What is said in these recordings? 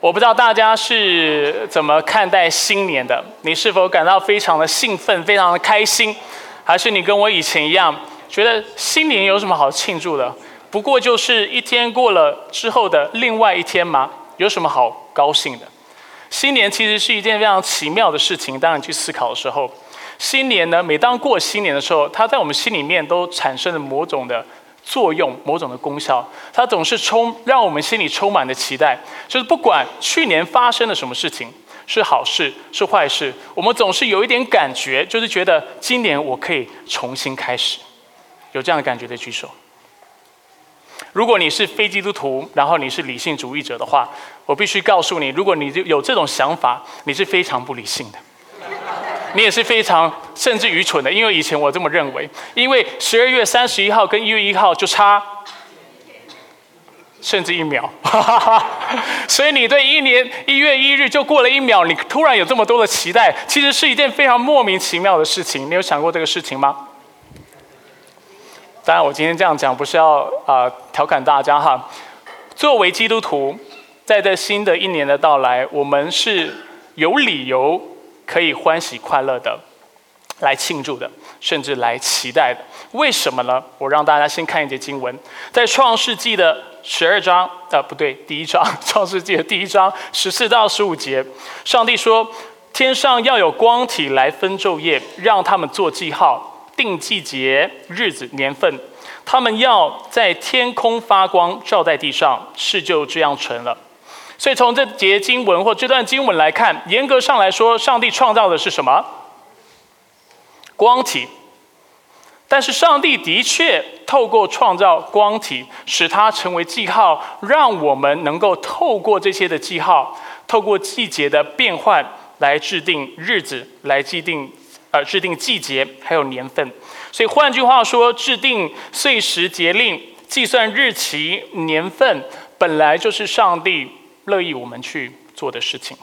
我不知道大家是怎么看待新年的？你是否感到非常的兴奋、非常的开心，还是你跟我以前一样，觉得新年有什么好庆祝的？不过就是一天过了之后的另外一天吗？有什么好高兴的？新年其实是一件非常奇妙的事情。当你去思考的时候，新年呢，每当过新年的时候，它在我们心里面都产生了某种的。作用某种的功效，它总是充让我们心里充满了期待。就是不管去年发生了什么事情，是好事是坏事，我们总是有一点感觉，就是觉得今年我可以重新开始。有这样的感觉的举手。如果你是非基督徒，然后你是理性主义者的话，我必须告诉你，如果你有这种想法，你是非常不理性的。你也是非常甚至愚蠢的，因为以前我这么认为，因为十二月三十一号跟一月一号就差甚至一秒，所以你对一年一月一日就过了一秒，你突然有这么多的期待，其实是一件非常莫名其妙的事情。你有想过这个事情吗？当然，我今天这样讲不是要啊调侃大家哈。作为基督徒，在这新的一年的到来，我们是有理由。可以欢喜快乐的来庆祝的，甚至来期待的，为什么呢？我让大家先看一节经文，在创世纪的十二章，呃，不对，第一章，创世纪的第一章十四到十五节，上帝说：天上要有光体来分昼夜，让他们做记号，定季节、日子、年份，他们要在天空发光，照在地上，事就这样成了。所以从这节经文或这段经文来看，严格上来说，上帝创造的是什么？光体。但是上帝的确透过创造光体，使它成为记号，让我们能够透过这些的记号，透过季节的变换来制定日子，来制定呃制定季节，还有年份。所以换句话说，制定岁时节令、计算日期、年份，本来就是上帝。乐意我们去做的事情，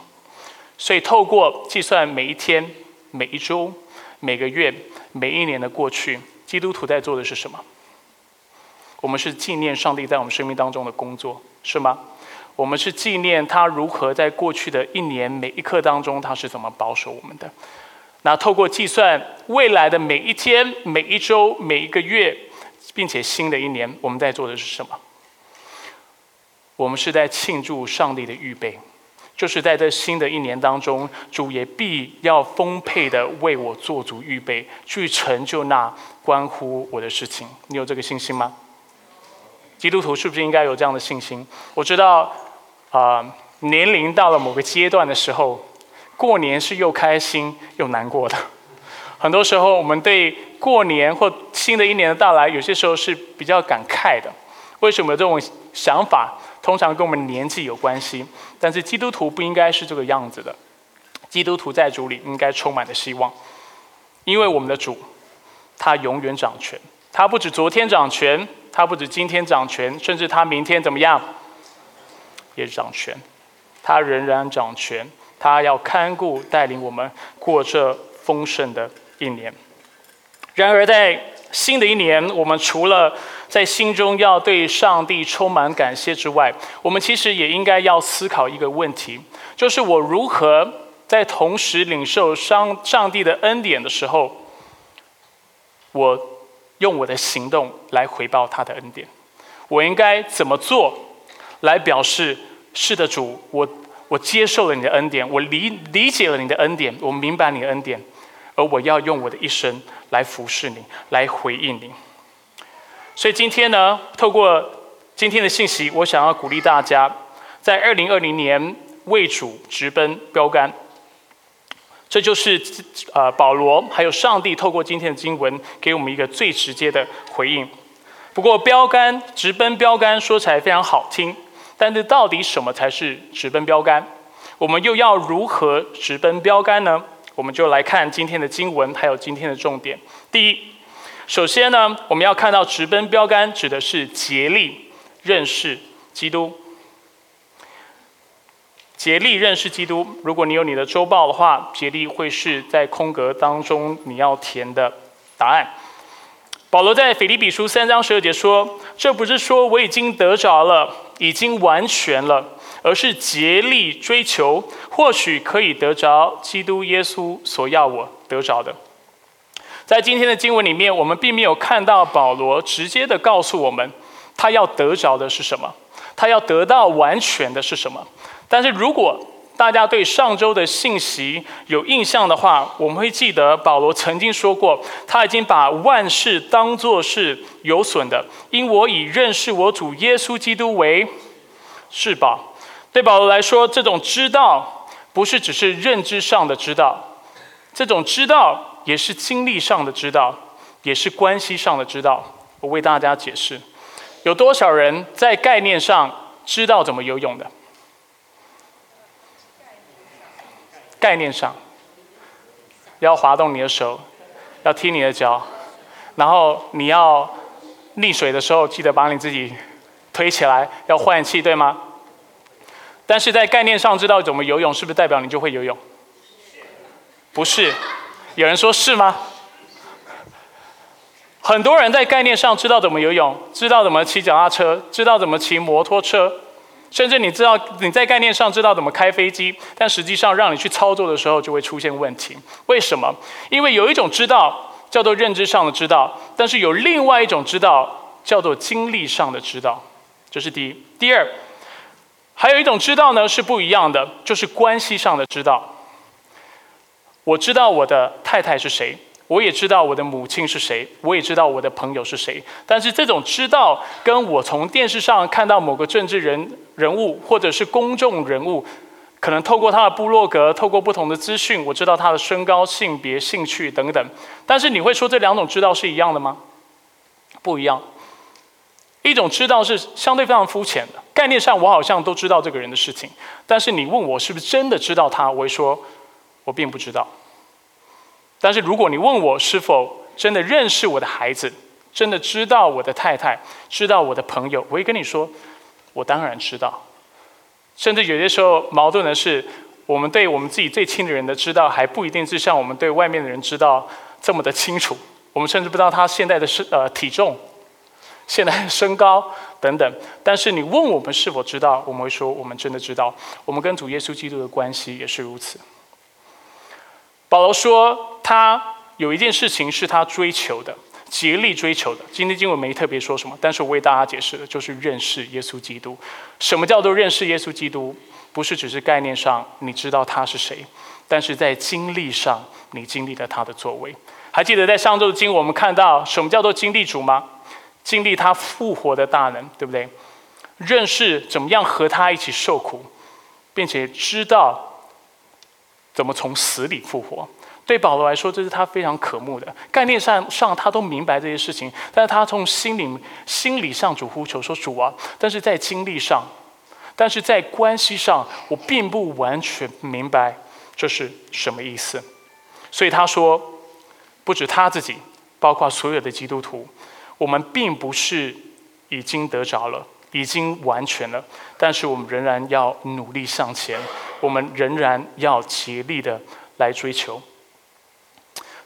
所以透过计算每一天、每一周、每个月、每一年的过去，基督徒在做的是什么？我们是纪念上帝在我们生命当中的工作，是吗？我们是纪念他如何在过去的一年每一刻当中，他是怎么保守我们的？那透过计算未来的每一天、每一周、每一个月，并且新的一年，我们在做的是什么？我们是在庆祝上帝的预备，就是在这新的一年当中，主也必要丰沛的为我做足预备，去成就那关乎我的事情。你有这个信心吗？基督徒是不是应该有这样的信心？我知道，啊，年龄到了某个阶段的时候，过年是又开心又难过的。很多时候，我们对过年或新的一年的到来，有些时候是比较感慨的。为什么这种想法？通常跟我们年纪有关系，但是基督徒不应该是这个样子的。基督徒在主里应该充满了希望，因为我们的主，他永远掌权。他不止昨天掌权，他不止今天掌权，甚至他明天怎么样，也掌权。他仍然掌权，他要看顾带领我们过这丰盛的一年。然而在新的一年，我们除了在心中要对上帝充满感谢之外，我们其实也应该要思考一个问题，就是我如何在同时领受上上帝的恩典的时候，我用我的行动来回报他的恩典。我应该怎么做来表示是的主？我我接受了你的恩典，我理理解了你的恩典，我明白你的恩典，而我要用我的一生来服侍你，来回应你。所以今天呢，透过今天的信息，我想要鼓励大家，在二零二零年为主直奔标杆。这就是呃保罗还有上帝透过今天的经文给我们一个最直接的回应。不过标杆直奔标杆说起来非常好听，但是到底什么才是直奔标杆？我们又要如何直奔标杆呢？我们就来看今天的经文，还有今天的重点。第一。首先呢，我们要看到直奔标杆指的是竭力认识基督。竭力认识基督。如果你有你的周报的话，竭力会是在空格当中你要填的答案。保罗在腓立比书三章十二节说：“这不是说我已经得着了，已经完全了，而是竭力追求，或许可以得着基督耶稣所要我得着的。在今天的经文里面，我们并没有看到保罗直接的告诉我们，他要得着的是什么，他要得到完全的是什么。但是如果大家对上周的信息有印象的话，我们会记得保罗曾经说过，他已经把万事当作是有损的，因我以认识我主耶稣基督为至宝。对保罗来说，这种知道不是只是认知上的知道，这种知道也是经历上的知道，也是关系上的知道。我为大家解释，有多少人在概念上知道怎么游泳的？概念上，要滑动你的手，要踢你的脚，然后你要溺水的时候，记得把你自己推起来，要换气，对吗？但是在概念上知道怎么游泳，是不是代表你就会游泳？不是，有人说是吗？很多人在概念上知道怎么游泳，知道怎么骑脚踏车，知道怎么骑摩托车。甚至你知道你在概念上知道怎么开飞机，但实际上让你去操作的时候就会出现问题。为什么？因为有一种知道叫做认知上的知道，但是有另外一种知道叫做经历上的知道。这是第一。第二，还有一种知道呢是不一样的，就是关系上的知道。我知道我的太太是谁。我也知道我的母亲是谁，我也知道我的朋友是谁。但是这种知道，跟我从电视上看到某个政治人人物，或者是公众人物，可能透过他的部落格，透过不同的资讯，我知道他的身高、性别、兴趣等等。但是你会说这两种知道是一样的吗？不一样。一种知道是相对非常肤浅的，概念上我好像都知道这个人的事情，但是你问我是不是真的知道他，我会说，我并不知道。但是如果你问我是否真的认识我的孩子，真的知道我的太太，知道我的朋友，我会跟你说，我当然知道。甚至有些时候矛盾的是，我们对我们自己最亲的人的知道，还不一定是像我们对外面的人知道这么的清楚。我们甚至不知道他现在的身呃体重，现在的身高等等。但是你问我们是否知道，我们会说我们真的知道。我们跟主耶稣基督的关系也是如此。保罗说，他有一件事情是他追求的，竭力追求的。今天经文没特别说什么，但是我为大家解释的就是认识耶稣基督。什么叫做认识耶稣基督？不是只是概念上你知道他是谁，但是在经历上你经历了他的作为。还记得在上周的经，我们看到什么叫做经历主吗？经历他复活的大能，对不对？认识怎么样和他一起受苦，并且知道。怎么从死里复活？对保罗来说，这是他非常渴慕的概念上上，他都明白这些事情，但是他从心里心理上主呼求说：“主啊！”但是在经历上，但是在关系上，我并不完全明白这是什么意思。所以他说，不止他自己，包括所有的基督徒，我们并不是已经得着了。已经完全了，但是我们仍然要努力向前，我们仍然要竭力的来追求。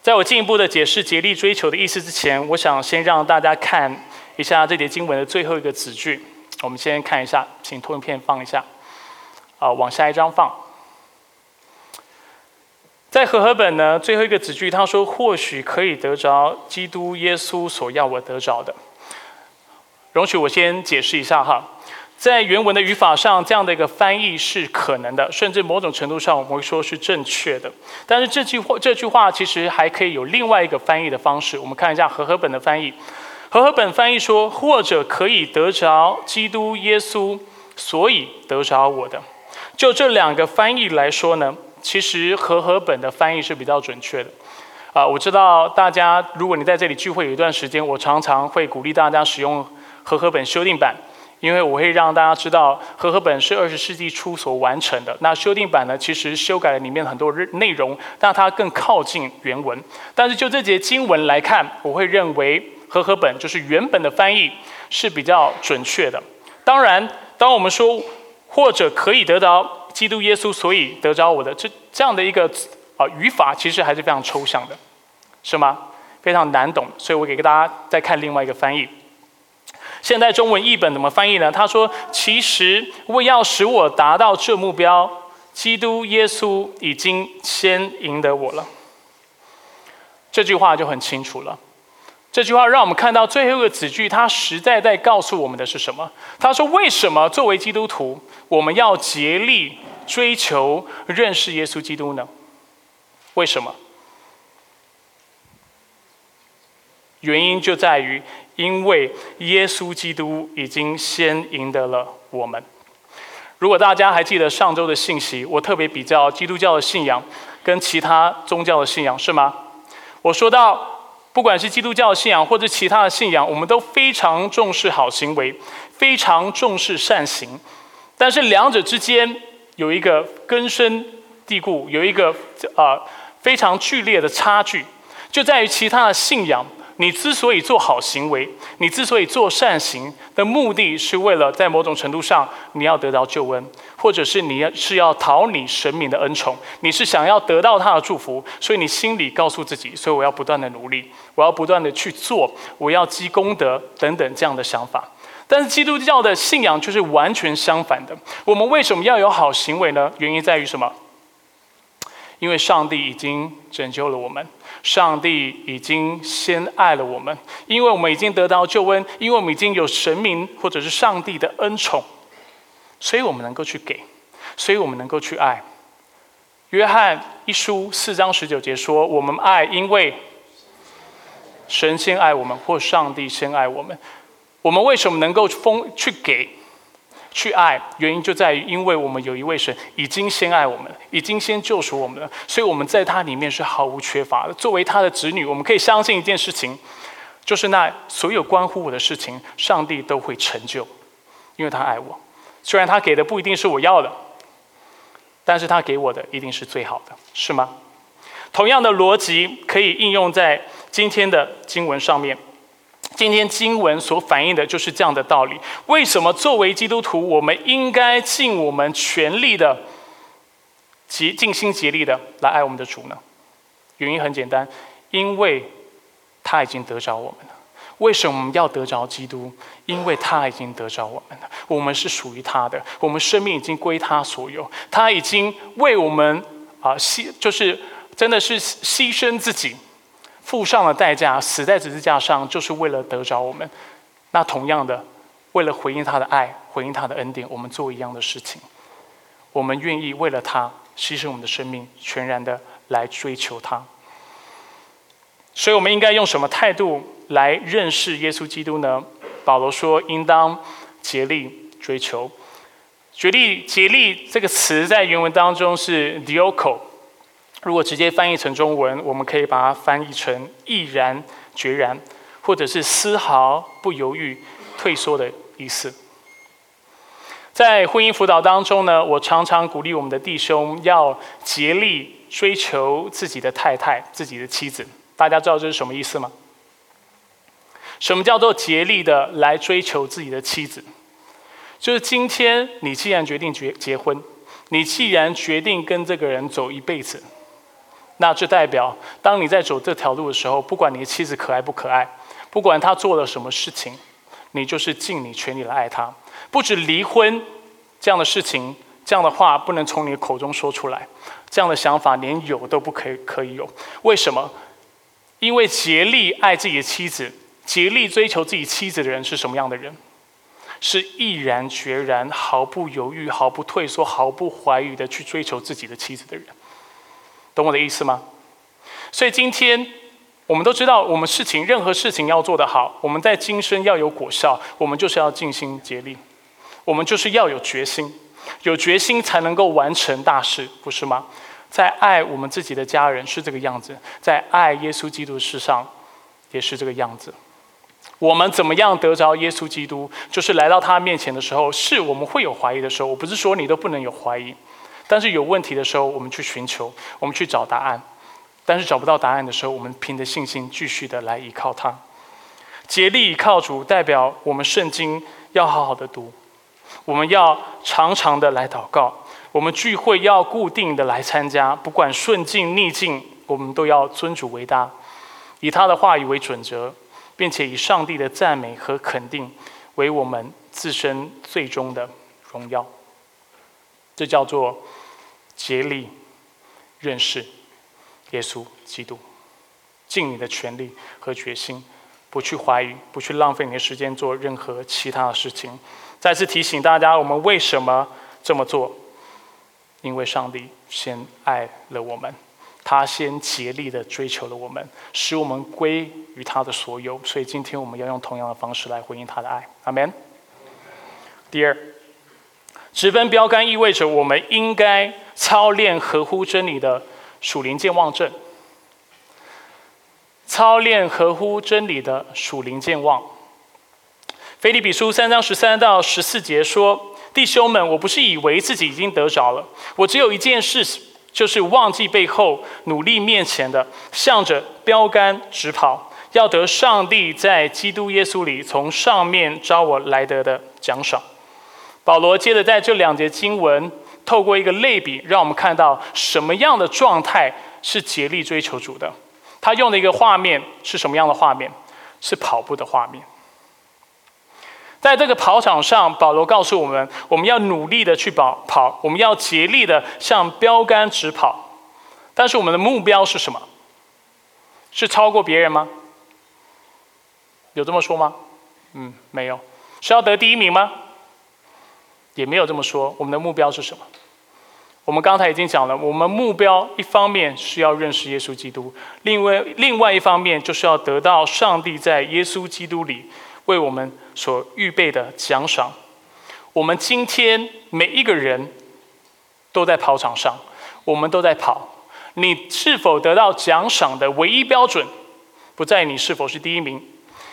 在我进一步的解释竭力追求的意思之前，我想先让大家看一下这节经文的最后一个子句。我们先看一下，请投影片放一下，啊，往下一张放。在和合本呢，最后一个子句他说：“或许可以得着基督耶稣所要我得着的。”容许我先解释一下哈，在原文的语法上，这样的一个翻译是可能的，甚至某种程度上我们会说是正确的。但是这句话这句话其实还可以有另外一个翻译的方式。我们看一下和合本的翻译，和合本翻译说，或者可以得着基督耶稣，所以得着我的。就这两个翻译来说呢，其实和合本的翻译是比较准确的。啊，我知道大家如果你在这里聚会有一段时间，我常常会鼓励大家使用。和合本修订版，因为我会让大家知道，和合本是二十世纪初所完成的。那修订版呢，其实修改了里面很多内容，让它更靠近原文。但是就这节经文来看，我会认为和合本就是原本的翻译是比较准确的。当然，当我们说或者可以得到基督耶稣，所以得着我的这这样的一个啊语法，其实还是非常抽象的，是吗？非常难懂。所以我给大家再看另外一个翻译。现代中文译本怎么翻译呢？他说：“其实为要使我达到这目标，基督耶稣已经先赢得我了。”这句话就很清楚了。这句话让我们看到最后一个子句，他实在在告诉我们的是什么？他说：“为什么作为基督徒，我们要竭力追求认识耶稣基督呢？为什么？原因就在于。”因为耶稣基督已经先赢得了我们。如果大家还记得上周的信息，我特别比较基督教的信仰跟其他宗教的信仰，是吗？我说到，不管是基督教的信仰或者其他的信仰，我们都非常重视好行为，非常重视善行。但是两者之间有一个根深蒂固、有一个呃非常剧烈的差距，就在于其他的信仰。你之所以做好行为，你之所以做善行的目的是为了在某种程度上你要得到救恩，或者是你要是要讨你神明的恩宠，你是想要得到他的祝福，所以你心里告诉自己，所以我要不断的努力，我要不断的去做，我要积功德等等这样的想法。但是基督教的信仰却是完全相反的。我们为什么要有好行为呢？原因在于什么？因为上帝已经拯救了我们。上帝已经先爱了我们，因为我们已经得到救恩，因为我们已经有神明或者是上帝的恩宠，所以我们能够去给，所以我们能够去爱。约翰一书四章十九节说：“我们爱，因为神先爱我们，或上帝先爱我们。我们为什么能够疯去给？”去爱，原因就在于，因为我们有一位神已经先爱我们，已经先救赎我们了，所以我们在他里面是毫无缺乏的。作为他的子女，我们可以相信一件事情，就是那所有关乎我的事情，上帝都会成就，因为他爱我。虽然他给的不一定是我要的，但是他给我的一定是最好的，是吗？同样的逻辑可以应用在今天的经文上面。今天经文所反映的就是这样的道理。为什么作为基督徒，我们应该尽我们全力的、竭尽心竭力的来爱我们的主呢？原因很简单，因为他已经得着我们了。为什么我们要得着基督？因为他已经得着我们了。我们是属于他的，我们生命已经归他所有。他已经为我们啊牺，就是真的是牺牲自己。付上了代价，死在十字架上，就是为了得着我们。那同样的，为了回应他的爱，回应他的恩典，我们做一样的事情。我们愿意为了他牺牲我们的生命，全然的来追求他。所以，我们应该用什么态度来认识耶稣基督呢？保罗说：“应当竭力追求。”“竭力”“竭力”这个词在原文当中是 “dioko”。如果直接翻译成中文，我们可以把它翻译成“毅然决然”或者是“丝毫不犹豫退缩”的意思。在婚姻辅导当中呢，我常常鼓励我们的弟兄要竭力追求自己的太太、自己的妻子。大家知道这是什么意思吗？什么叫做竭力的来追求自己的妻子？就是今天你既然决定结结婚，你既然决定跟这个人走一辈子。那就代表，当你在走这条路的时候，不管你的妻子可爱不可爱，不管她做了什么事情，你就是尽你全力来爱她。不止离婚这样的事情，这样的话不能从你的口中说出来，这样的想法连有都不可以可以有。为什么？因为竭力爱自己的妻子，竭力追求自己妻子的人是什么样的人？是毅然决然、毫不犹豫、毫不退缩、毫不怀疑的去追求自己的妻子的人。懂我的意思吗？所以今天我们都知道，我们事情任何事情要做得好，我们在今生要有果效，我们就是要尽心竭力，我们就是要有决心，有决心才能够完成大事，不是吗？在爱我们自己的家人是这个样子，在爱耶稣基督世上也是这个样子。我们怎么样得着耶稣基督？就是来到他面前的时候，是我们会有怀疑的时候。我不是说你都不能有怀疑。但是有问题的时候，我们去寻求，我们去找答案；但是找不到答案的时候，我们凭着信心继续的来依靠他。竭力依靠主，代表我们圣经要好好的读，我们要常常的来祷告，我们聚会要固定的来参加，不管顺境逆境，我们都要尊主为大，以他的话语为准则，并且以上帝的赞美和肯定为为我们自身最终的荣耀。这叫做竭力认识耶稣基督，尽你的全力和决心，不去怀疑，不去浪费你的时间做任何其他的事情。再次提醒大家，我们为什么这么做？因为上帝先爱了我们，他先竭力的追求了我们，使我们归于他的所有。所以今天我们要用同样的方式来回应他的爱。阿门。第二。直奔标杆意味着我们应该操练合乎真理的属灵健忘症。操练合乎真理的属灵健忘。腓立比书三章十三到十四节说：“弟兄们，我不是以为自己已经得着了，我只有一件事，就是忘记背后，努力面前的，向着标杆直跑，要得上帝在基督耶稣里从上面招我来得的奖赏。”保罗接着在这两节经文，透过一个类比，让我们看到什么样的状态是竭力追求主的。他用的一个画面是什么样的画面？是跑步的画面。在这个跑场上，保罗告诉我们，我们要努力的去跑跑，我们要竭力的向标杆直跑。但是我们的目标是什么？是超过别人吗？有这么说吗？嗯，没有。是要得第一名吗？也没有这么说。我们的目标是什么？我们刚才已经讲了，我们目标一方面是要认识耶稣基督，另外另外一方面就是要得到上帝在耶稣基督里为我们所预备的奖赏。我们今天每一个人都在跑场上，我们都在跑。你是否得到奖赏的唯一标准，不在于你是否是第一名，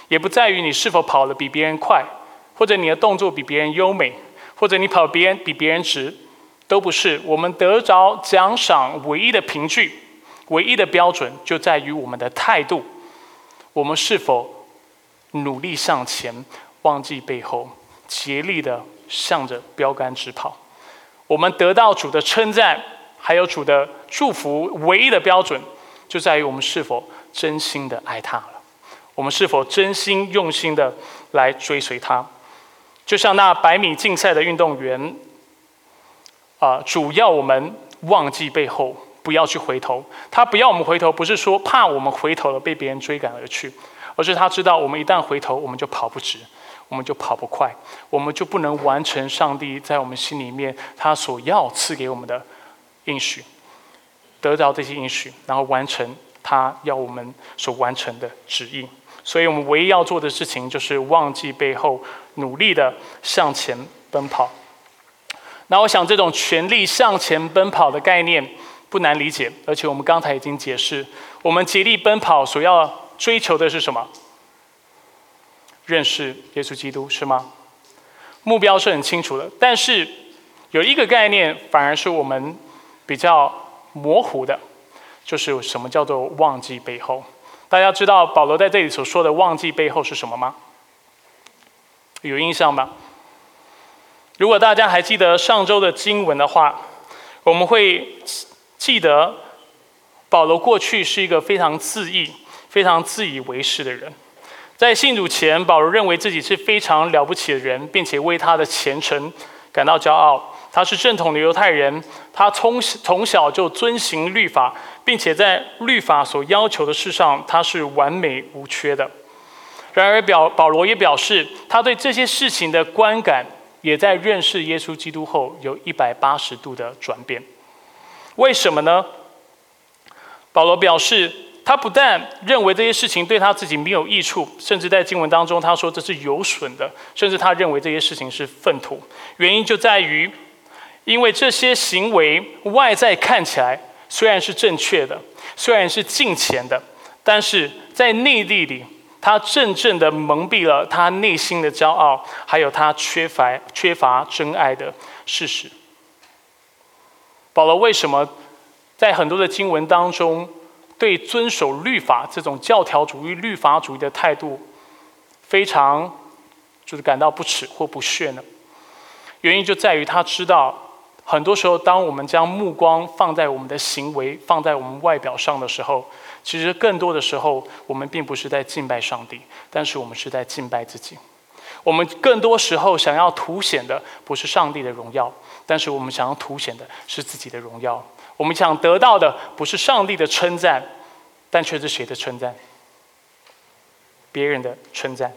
也不在于你是否跑得比别人快，或者你的动作比别人优美。或者你跑别人比别人直，都不是我们得着奖赏唯一的凭据，唯一的标准就在于我们的态度，我们是否努力向前，忘记背后，竭力的向着标杆直跑。我们得到主的称赞，还有主的祝福，唯一的标准就在于我们是否真心的爱他了，我们是否真心用心的来追随他。就像那百米竞赛的运动员，啊，主要我们忘记背后，不要去回头。他不要我们回头，不是说怕我们回头了被别人追赶而去，而是他知道我们一旦回头，我们就跑不直，我们就跑不快，我们就不能完成上帝在我们心里面他所要赐给我们的应许，得到这些应许，然后完成他要我们所完成的旨意。所以我们唯一要做的事情，就是忘记背后。努力的向前奔跑。那我想，这种全力向前奔跑的概念不难理解，而且我们刚才已经解释，我们竭力奔跑所要追求的是什么？认识耶稣基督是吗？目标是很清楚的，但是有一个概念反而是我们比较模糊的，就是什么叫做忘记背后？大家知道保罗在这里所说的忘记背后是什么吗？有印象吗？如果大家还记得上周的经文的话，我们会记得保罗过去是一个非常自义、非常自以为是的人。在信主前，保罗认为自己是非常了不起的人，并且为他的虔诚感到骄傲。他是正统的犹太人，他从从小就遵行律法，并且在律法所要求的事上，他是完美无缺的。然而，表保罗也表示，他对这些事情的观感，也在认识耶稣基督后，有一百八十度的转变。为什么呢？保罗表示，他不但认为这些事情对他自己没有益处，甚至在经文当中他说这是有损的，甚至他认为这些事情是粪土。原因就在于，因为这些行为外在看起来虽然是正确的，虽然是敬虔的，但是在内地里。他真正的蒙蔽了他内心的骄傲，还有他缺乏缺乏真爱的事实。保罗为什么在很多的经文当中，对遵守律法这种教条主义、律法主义的态度，非常就是感到不耻或不屑呢？原因就在于他知道。很多时候，当我们将目光放在我们的行为、放在我们外表上的时候，其实更多的时候，我们并不是在敬拜上帝，但是我们是在敬拜自己。我们更多时候想要凸显的不是上帝的荣耀，但是我们想要凸显的是自己的荣耀。我们想得到的不是上帝的称赞，但却是谁的称赞？别人的称赞。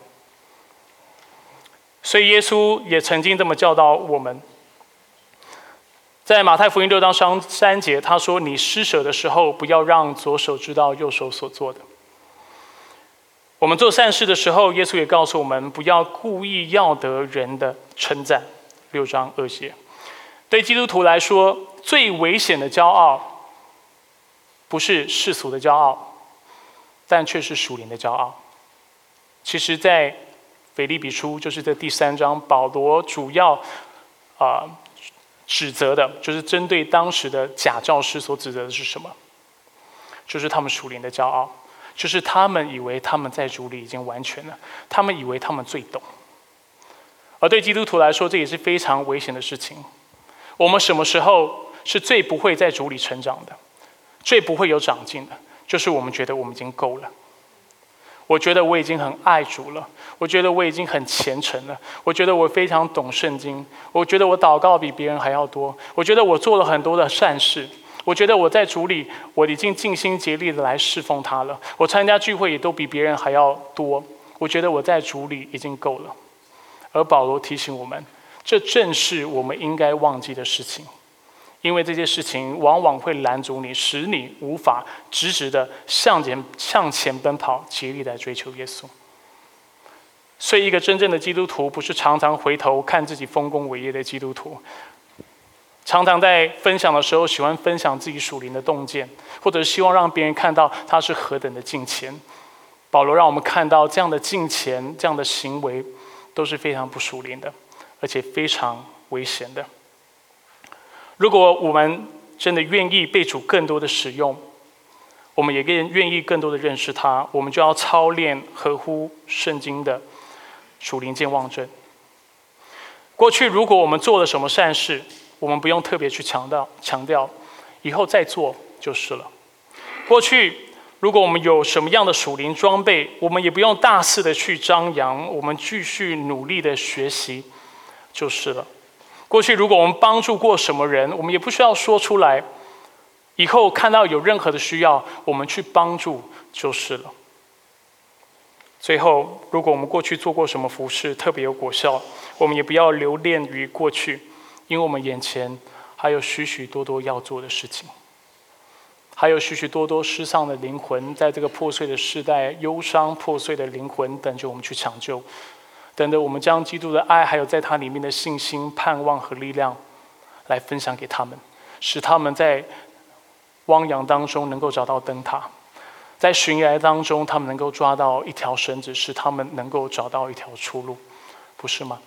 所以耶稣也曾经这么教导我们，在马太福音六章三三节，他说：“你施舍的时候，不要让左手知道右手所做的。”我们做善事的时候，耶稣也告诉我们，不要故意要得人的称赞。六章二节，对基督徒来说，最危险的骄傲，不是世俗的骄傲，但却是属灵的骄傲。其实，在腓利比书就是这第三章，保罗主要啊指责的，就是针对当时的假教师所指责的是什么？就是他们属灵的骄傲，就是他们以为他们在主里已经完全了，他们以为他们最懂。而对基督徒来说，这也是非常危险的事情。我们什么时候是最不会在主里成长的，最不会有长进的？就是我们觉得我们已经够了。我觉得我已经很爱主了，我觉得我已经很虔诚了，我觉得我非常懂圣经，我觉得我祷告比别人还要多，我觉得我做了很多的善事，我觉得我在主里我已经尽心竭力的来侍奉他了，我参加聚会也都比别人还要多，我觉得我在主里已经够了。而保罗提醒我们，这正是我们应该忘记的事情。因为这些事情往往会拦阻你，使你无法直直的向前向前奔跑，竭力来追求耶稣。所以，一个真正的基督徒不是常常回头看自己丰功伟业的基督徒，常常在分享的时候喜欢分享自己属灵的洞见，或者希望让别人看到他是何等的敬虔。保罗让我们看到这样的敬虔、这样的行为都是非常不属灵的，而且非常危险的。如果我们真的愿意被主更多的使用，我们也更愿意更多的认识他，我们就要操练合乎圣经的属灵健忘症。过去如果我们做了什么善事，我们不用特别去强调强调，以后再做就是了。过去如果我们有什么样的属灵装备，我们也不用大肆的去张扬，我们继续努力的学习就是了。过去，如果我们帮助过什么人，我们也不需要说出来。以后看到有任何的需要，我们去帮助就是了。最后，如果我们过去做过什么服饰特别有果效，我们也不要留恋于过去，因为我们眼前还有许许多多要做的事情，还有许许多多失丧的灵魂，在这个破碎的时代，忧伤破碎的灵魂等着我们去抢救。等着我们将基督的爱，还有在他里面的信心、盼望和力量，来分享给他们，使他们在汪洋当中能够找到灯塔，在悬崖当中，他们能够抓到一条绳子，使他们能够找到一条出路，不是吗？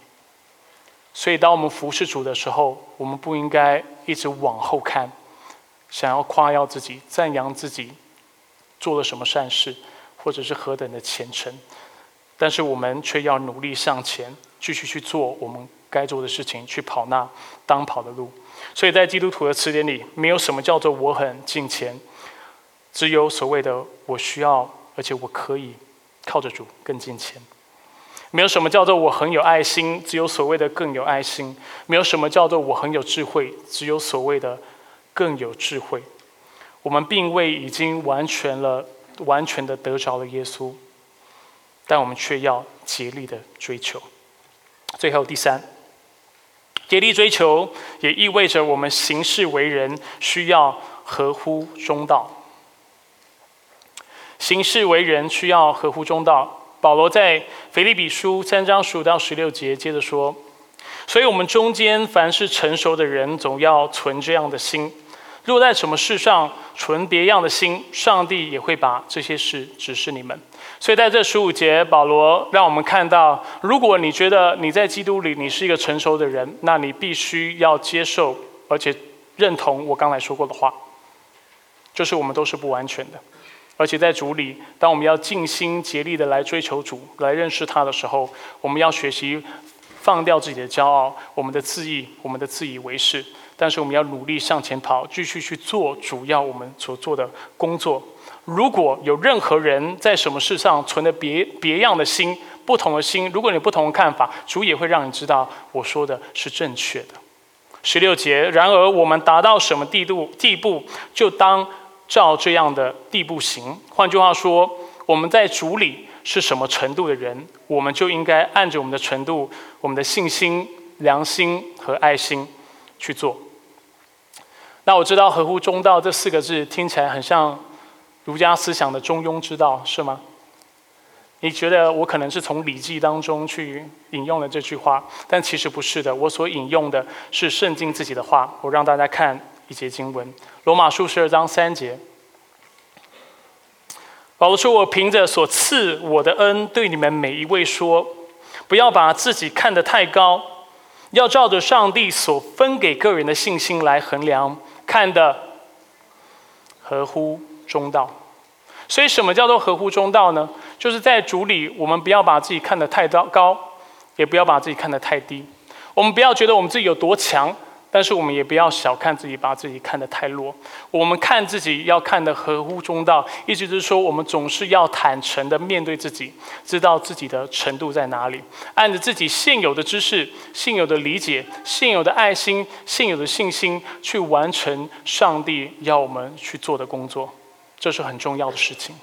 所以，当我们服侍主的时候，我们不应该一直往后看，想要夸耀自己、赞扬自己做了什么善事，或者是何等的虔诚。但是我们却要努力向前，继续去做我们该做的事情，去跑那当跑的路。所以在基督徒的词典里，没有什么叫做我很敬虔，只有所谓的我需要，而且我可以靠着主更敬虔。没有什么叫做我很有爱心，只有所谓的更有爱心。没有什么叫做我很有智慧，只有所谓的更有智慧。我们并未已经完全了，完全的得着了耶稣。但我们却要竭力的追求。最后第三，竭力追求也意味着我们行事为人需要合乎中道。行事为人需要合乎中道。保罗在腓立比书三章十五到十六节接着说：“所以我们中间凡是成熟的人，总要存这样的心。若在什么事上存别样的心，上帝也会把这些事指示你们。”所以在这十五节，保罗让我们看到，如果你觉得你在基督里你是一个成熟的人，那你必须要接受而且认同我刚才说过的话，就是我们都是不完全的，而且在主里，当我们要尽心竭力的来追求主、来认识他的时候，我们要学习放掉自己的骄傲、我们的自义、我们的自以为是，但是我们要努力向前跑，继续去做主要我们所做的工作。如果有任何人在什么事上存了别别样的心，不同的心，如果你不同的看法，主也会让你知道我说的是正确的。十六节，然而我们达到什么地度地步，就当照这样的地步行。换句话说，我们在主里是什么程度的人，我们就应该按着我们的程度、我们的信心、良心和爱心去做。那我知道“合乎中道”这四个字听起来很像儒家思想的中庸之道，是吗？你觉得我可能是从《礼记》当中去引用了这句话，但其实不是的。我所引用的是圣经自己的话。我让大家看一节经文，《罗马书》十二章三节。保罗说：“我凭着所赐我的恩，对你们每一位说，不要把自己看得太高，要照着上帝所分给个人的信心来衡量，看的合乎中道。”所以，什么叫做合乎中道呢？就是在主里，我们不要把自己看得太高，也不要把自己看得太低。我们不要觉得我们自己有多强，但是我们也不要小看自己，把自己看得太弱。我们看自己要看得合乎中道，意思就是说，我们总是要坦诚地面对自己，知道自己的程度在哪里，按着自己现有的知识、现有的理解、现有的爱心、现有的信心，去完成上帝要我们去做的工作。这是很重要的事情。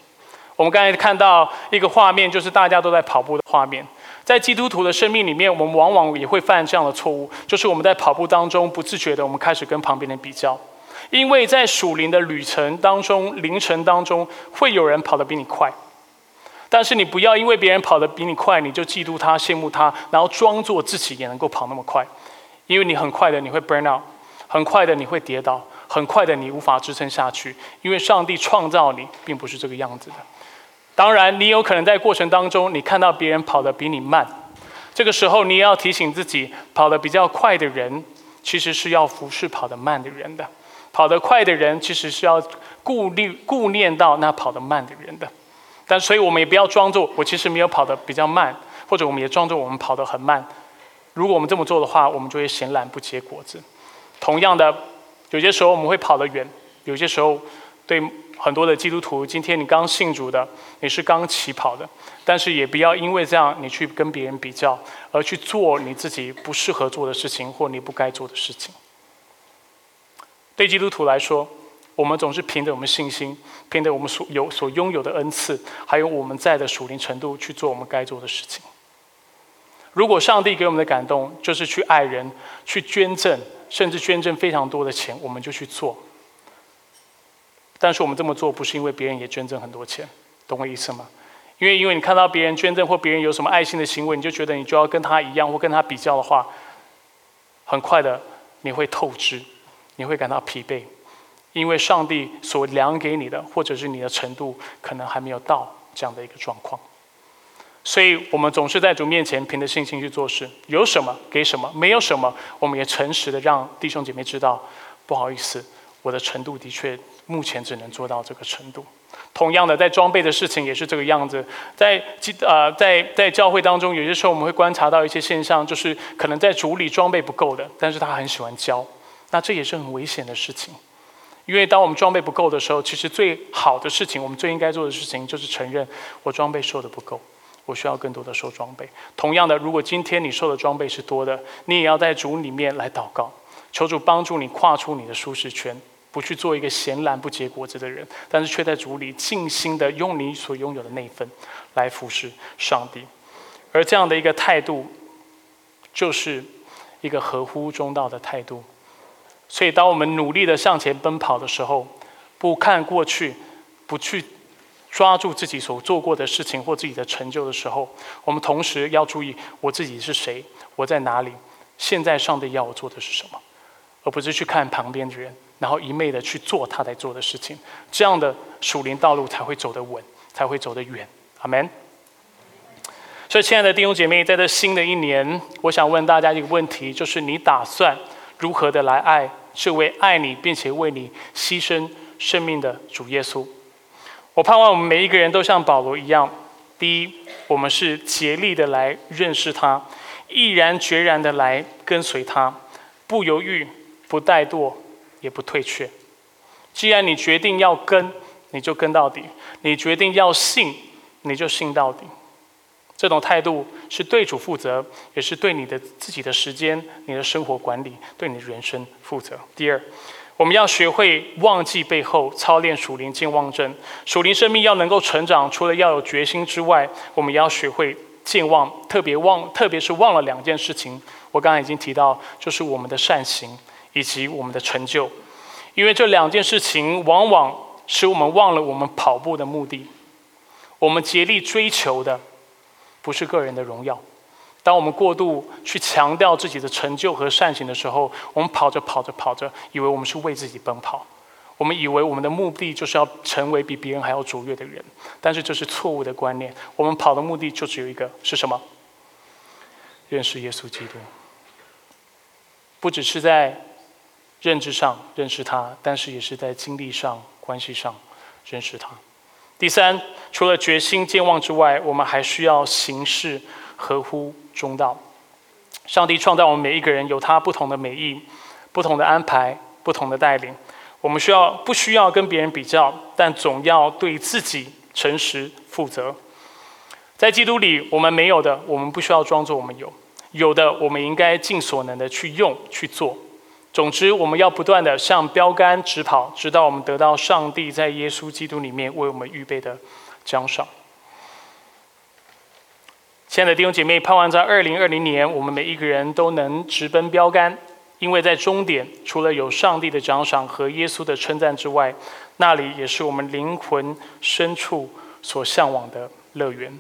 我们刚才看到一个画面，就是大家都在跑步的画面。在基督徒的生命里面，我们往往也会犯这样的错误，就是我们在跑步当中不自觉的，我们开始跟旁边人比较。因为在属灵的旅程当中、凌晨当中，会有人跑得比你快。但是你不要因为别人跑得比你快，你就嫉妒他、羡慕他，然后装作自己也能够跑那么快。因为你很快的你会 burn out，很快的你会跌倒。很快的，你无法支撑下去，因为上帝创造你并不是这个样子的。当然，你有可能在过程当中，你看到别人跑得比你慢，这个时候你也要提醒自己，跑得比较快的人，其实是要服侍跑得慢的人的；跑得快的人，其实是要顾虑顾念到那跑得慢的人的。但所以，我们也不要装作我其实没有跑得比较慢，或者我们也装作我们跑得很慢。如果我们这么做的话，我们就会闲懒不结果子。同样的。有些时候我们会跑得远，有些时候对很多的基督徒，今天你刚信主的，你是刚起跑的，但是也不要因为这样你去跟别人比较，而去做你自己不适合做的事情或你不该做的事情。对基督徒来说，我们总是凭着我们信心，凭着我们所有所拥有的恩赐，还有我们在的属灵程度去做我们该做的事情。如果上帝给我们的感动就是去爱人、去捐赠。甚至捐赠非常多的钱，我们就去做。但是我们这么做不是因为别人也捐赠很多钱，懂我意思吗？因为因为你看到别人捐赠或别人有什么爱心的行为，你就觉得你就要跟他一样或跟他比较的话，很快的你会透支，你会感到疲惫，因为上帝所量给你的或者是你的程度可能还没有到这样的一个状况。所以，我们总是在主面前凭着信心去做事，有什么给什么，没有什么，我们也诚实的让弟兄姐妹知道，不好意思，我的程度的确目前只能做到这个程度。同样的，在装备的事情也是这个样子，在呃在在教会当中，有些时候我们会观察到一些现象，就是可能在主里装备不够的，但是他很喜欢教，那这也是很危险的事情，因为当我们装备不够的时候，其实最好的事情，我们最应该做的事情，就是承认我装备受的不够。我需要更多的受装备。同样的，如果今天你受的装备是多的，你也要在主里面来祷告，求主帮助你跨出你的舒适圈，不去做一个闲懒不结果子的人，但是却在主里尽心的用你所拥有的那份来服侍上帝。而这样的一个态度，就是一个合乎中道的态度。所以，当我们努力的向前奔跑的时候，不看过去，不去。抓住自己所做过的事情或自己的成就的时候，我们同时要注意我自己是谁，我在哪里，现在上帝要我做的是什么，而不是去看旁边的人，然后一昧的去做他在做的事情。这样的属灵道路才会走得稳，才会走得远。阿门。所以，亲爱的弟兄姐妹，在这新的一年，我想问大家一个问题：就是你打算如何的来爱这位爱你并且为你牺牲生命的主耶稣？我盼望我们每一个人都像保罗一样，第一，我们是竭力的来认识他，毅然决然的来跟随他，不犹豫，不怠惰，也不退却。既然你决定要跟，你就跟到底；你决定要信，你就信到底。这种态度是对主负责，也是对你的自己的时间、你的生活管理、对你的人生负责。第二，我们要学会忘记背后，操练属灵健忘症。属灵生命要能够成长，除了要有决心之外，我们也要学会健忘，特别忘，特别是忘了两件事情。我刚才已经提到，就是我们的善行以及我们的成就，因为这两件事情往往使我们忘了我们跑步的目的，我们竭力追求的。不是个人的荣耀。当我们过度去强调自己的成就和善行的时候，我们跑着跑着跑着，以为我们是为自己奔跑。我们以为我们的目的就是要成为比别人还要卓越的人，但是这是错误的观念。我们跑的目的就只有一个，是什么？认识耶稣基督。不只是在认知上认识他，但是也是在经历上、关系上认识他。第三，除了决心健忘之外，我们还需要行事合乎中道。上帝创造我们每一个人，有他不同的美意、不同的安排、不同的带领。我们需要不需要跟别人比较？但总要对自己诚实负责。在基督里，我们没有的，我们不需要装作我们有；有的，我们应该尽所能的去用去做。总之，我们要不断的向标杆直跑，直到我们得到上帝在耶稣基督里面为我们预备的奖赏。亲爱的弟兄姐妹，盼望在二零二零年，我们每一个人都能直奔标杆，因为在终点，除了有上帝的奖赏和耶稣的称赞之外，那里也是我们灵魂深处所向往的乐园。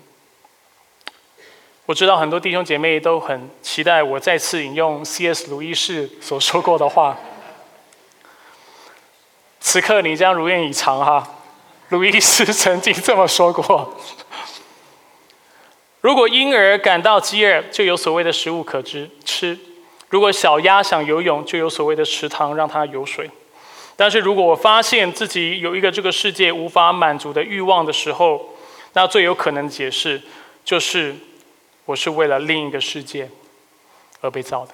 我知道很多弟兄姐妹都很期待我再次引用 C.S. 鲁伊士所说过的话。此刻你将如愿以偿哈，鲁伊斯曾经这么说过：如果婴儿感到饥饿，就有所谓的食物可吃；吃；如果小鸭想游泳，就有所谓的池塘让它游水。但是如果我发现自己有一个这个世界无法满足的欲望的时候，那最有可能解释就是。我是为了另一个世界而被造的，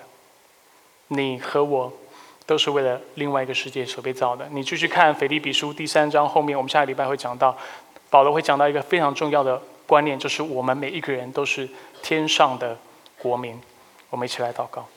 你和我都是为了另外一个世界所被造的。你继续看腓立比书第三章后面，我们下个礼拜会讲到，保罗会讲到一个非常重要的观念，就是我们每一个人都是天上的国民。我们一起来祷告。